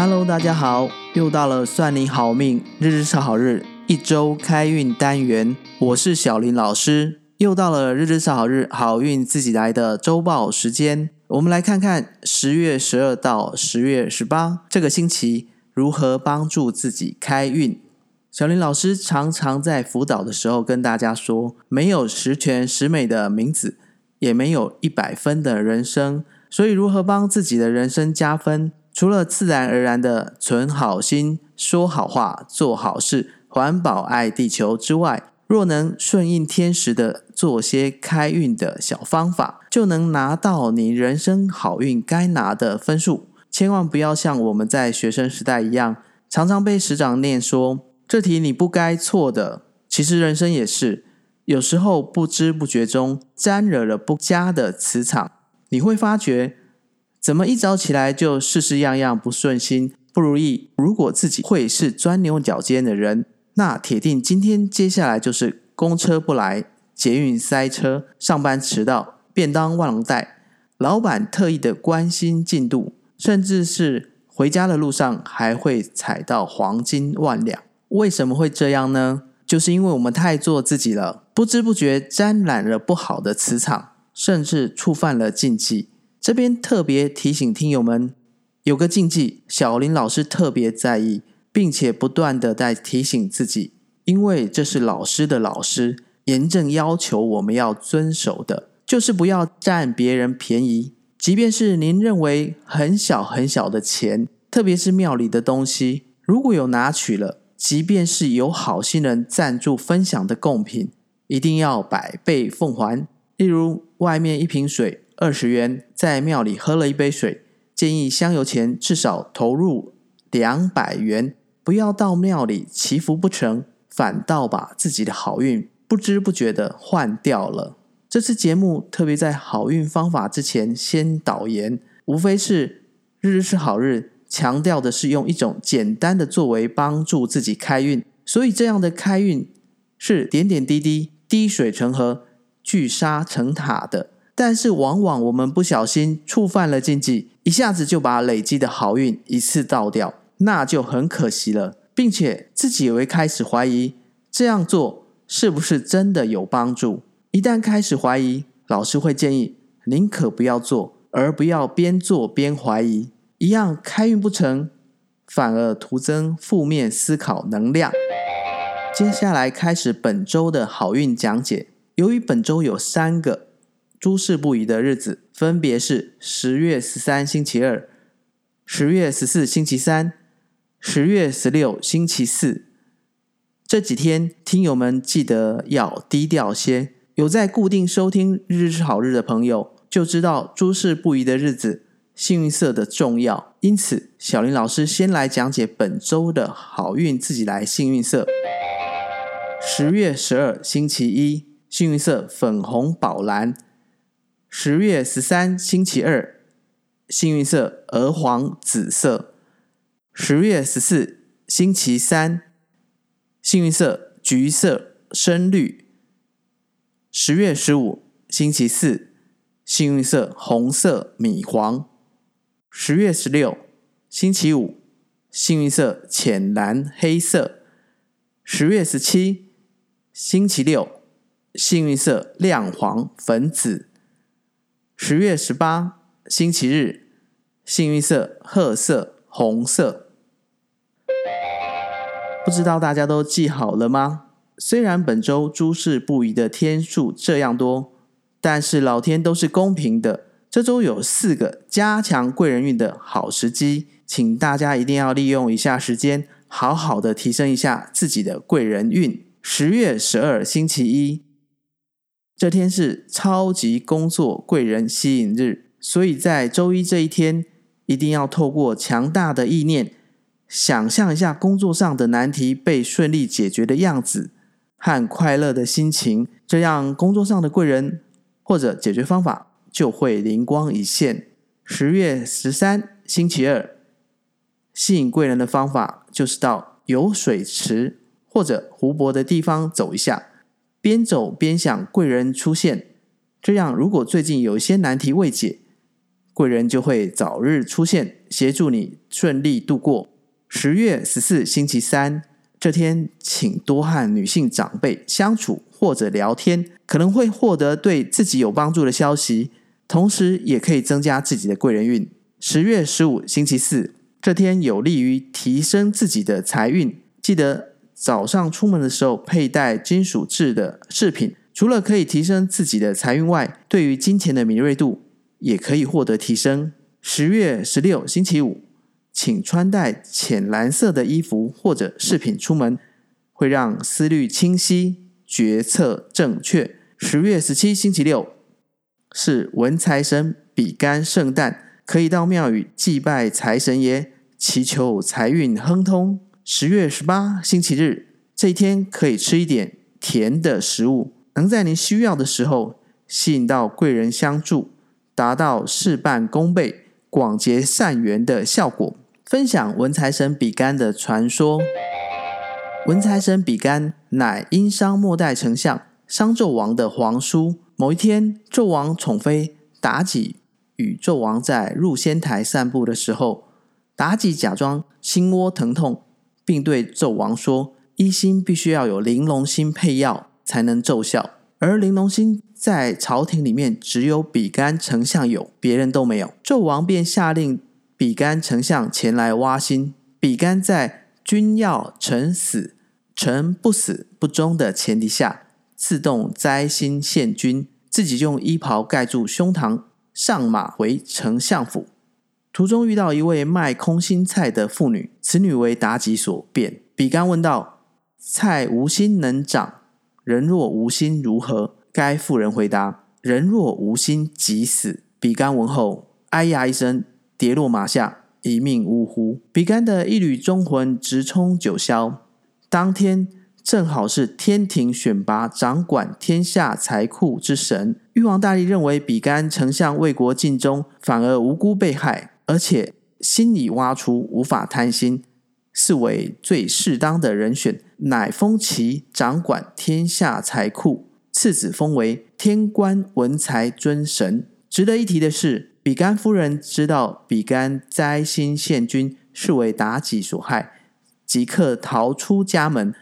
Hello，大家好，又到了算你好命，日日是好日，一周开运单元，我是小林老师。又到了日日是好日，好运自己来的周报时间。我们来看看十月十二到十月十八这个星期如何帮助自己开运。小林老师常常在辅导的时候跟大家说，没有十全十美的名字，也没有一百分的人生，所以如何帮自己的人生加分？除了自然而然的存好心、说好话、做好事、环保爱地球之外，若能顺应天时的做些开运的小方法，就能拿到你人生好运该拿的分数。千万不要像我们在学生时代一样，常常被师长念说这题你不该错的。其实人生也是，有时候不知不觉中沾惹了不佳的磁场，你会发觉。怎么一早起来就事事样样不顺心、不如意？如果自己会是钻牛角尖的人，那铁定今天接下来就是公车不来、捷运塞车、上班迟到、便当忘带、老板特意的关心进度，甚至是回家的路上还会踩到黄金万两。为什么会这样呢？就是因为我们太做自己了，不知不觉沾染了不好的磁场，甚至触犯了禁忌。这边特别提醒听友们，有个禁忌，小林老师特别在意，并且不断的在提醒自己，因为这是老师的老师严正要求我们要遵守的，就是不要占别人便宜，即便是您认为很小很小的钱，特别是庙里的东西，如果有拿取了，即便是有好心人赞助分享的贡品，一定要百倍奉还。例如外面一瓶水。二十元在庙里喝了一杯水，建议香油钱至少投入两百元，不要到庙里祈福不成，反倒把自己的好运不知不觉的换掉了。这次节目特别在好运方法之前先导言，无非是日日是好日，强调的是用一种简单的作为帮助自己开运，所以这样的开运是点点滴滴、滴水成河、聚沙成塔的。但是往往我们不小心触犯了禁忌，一下子就把累积的好运一次倒掉，那就很可惜了，并且自己也会开始怀疑这样做是不是真的有帮助。一旦开始怀疑，老师会建议宁可不要做，而不要边做边怀疑，一样开运不成，反而徒增负面思考能量。接下来开始本周的好运讲解，由于本周有三个。诸事不宜的日子分别是十月十三星期二、十月十四星期三、十月十六星期四。这几天，听友们记得要低调些。有在固定收听《日日好日》的朋友，就知道诸事不宜的日子，幸运色的重要。因此，小林老师先来讲解本周的好运自己来幸运色。十月十二星期一，幸运色粉红宝蓝。十月十三星期二，幸运色鹅黄紫色；十月十四星期三，幸运色橘色深绿；十月十五星期四，幸运色红色米黄；十月十六星期五，幸运色浅蓝黑色；十月十七星期六，幸运色亮黄粉紫。十月十八星期日，幸运色褐色、红色。不知道大家都记好了吗？虽然本周诸事不宜的天数这样多，但是老天都是公平的。这周有四个加强贵人运的好时机，请大家一定要利用一下时间，好好的提升一下自己的贵人运。十月十二星期一。这天是超级工作贵人吸引日，所以在周一这一天，一定要透过强大的意念，想象一下工作上的难题被顺利解决的样子和快乐的心情，这样工作上的贵人或者解决方法就会灵光一现。十月十三星期二，吸引贵人的方法就是到有水池或者湖泊的地方走一下。边走边想贵人出现，这样如果最近有一些难题未解，贵人就会早日出现，协助你顺利度过。十月十四星期三这天，请多和女性长辈相处或者聊天，可能会获得对自己有帮助的消息，同时也可以增加自己的贵人运。十月十五星期四这天有利于提升自己的财运，记得早上出门的时候佩戴金属制的饰品，除了可以提升自己的财运外，对于金钱的敏锐度也可以获得提升。十月十六星期五。请穿戴浅蓝色的衣服或者饰品出门，会让思虑清晰，决策正确。十月十七星期六是文财神比干圣诞，可以到庙宇祭拜财神爷，祈求财运亨通。十月十八星期日这一天可以吃一点甜的食物，能在您需要的时候吸引到贵人相助，达到事半功倍、广结善缘的效果。分享文财神比干的传说。文财神比干乃殷商末代丞相商纣王的皇叔。某一天，纣王宠妃妲己与纣王在入仙台散步的时候，妲己假装心窝疼痛，并对纣王说：“医心必须要有玲珑心配药才能奏效，而玲珑心在朝廷里面只有比干丞相有，别人都没有。”纣王便下令。比干丞相前来挖心，比干在君要臣死，臣不死不忠的前提下，自动摘心献君，自己用衣袍盖住胸膛，上马回丞相府。途中遇到一位卖空心菜的妇女，此女为妲己所变。比干问道：“菜无心能长，人若无心如何？”该妇人回答：“人若无心即死。”比干闻后，哎呀一声。跌落马下，一命呜呼。比干的一缕忠魂直冲九霄。当天正好是天庭选拔掌管天下财库之神，玉皇大帝认为比干丞相为国尽忠，反而无辜被害，而且心已挖出，无法贪心，是为最适当的人选，乃封其掌管天下财库，次子封为天官文财尊神。值得一提的是。比干夫人知道比干摘星献君是为妲己所害，即刻逃出家门。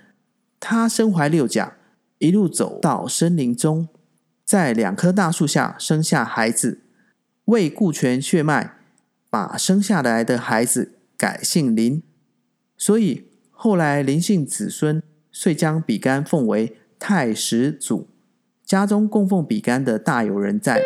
她身怀六甲，一路走到森林中，在两棵大树下生下孩子。为顾全血脉，把生下来的孩子改姓林，所以后来林姓子孙遂将比干奉为太史祖。家中供奉比干的大有人在。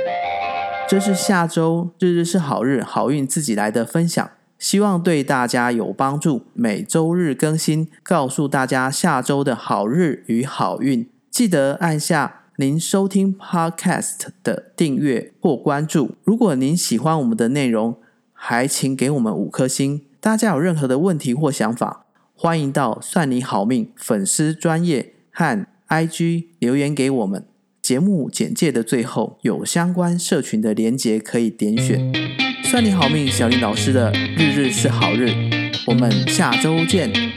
这是下周日日是好日，好运自己来的分享，希望对大家有帮助。每周日更新，告诉大家下周的好日与好运。记得按下您收听 Podcast 的订阅或关注。如果您喜欢我们的内容，还请给我们五颗星。大家有任何的问题或想法，欢迎到算你好命粉丝专业和 IG 留言给我们。节目简介的最后有相关社群的连结可以点选。算你好命，小林老师的日日是好日，我们下周见。